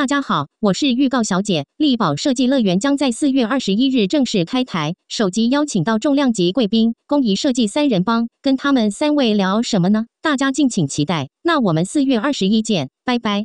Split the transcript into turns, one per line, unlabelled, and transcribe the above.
大家好，我是预告小姐。力宝设计乐园将在四月二十一日正式开台，首集邀请到重量级贵宾工艺设计三人帮，跟他们三位聊什么呢？大家敬请期待。那我们四月二十一见，拜拜。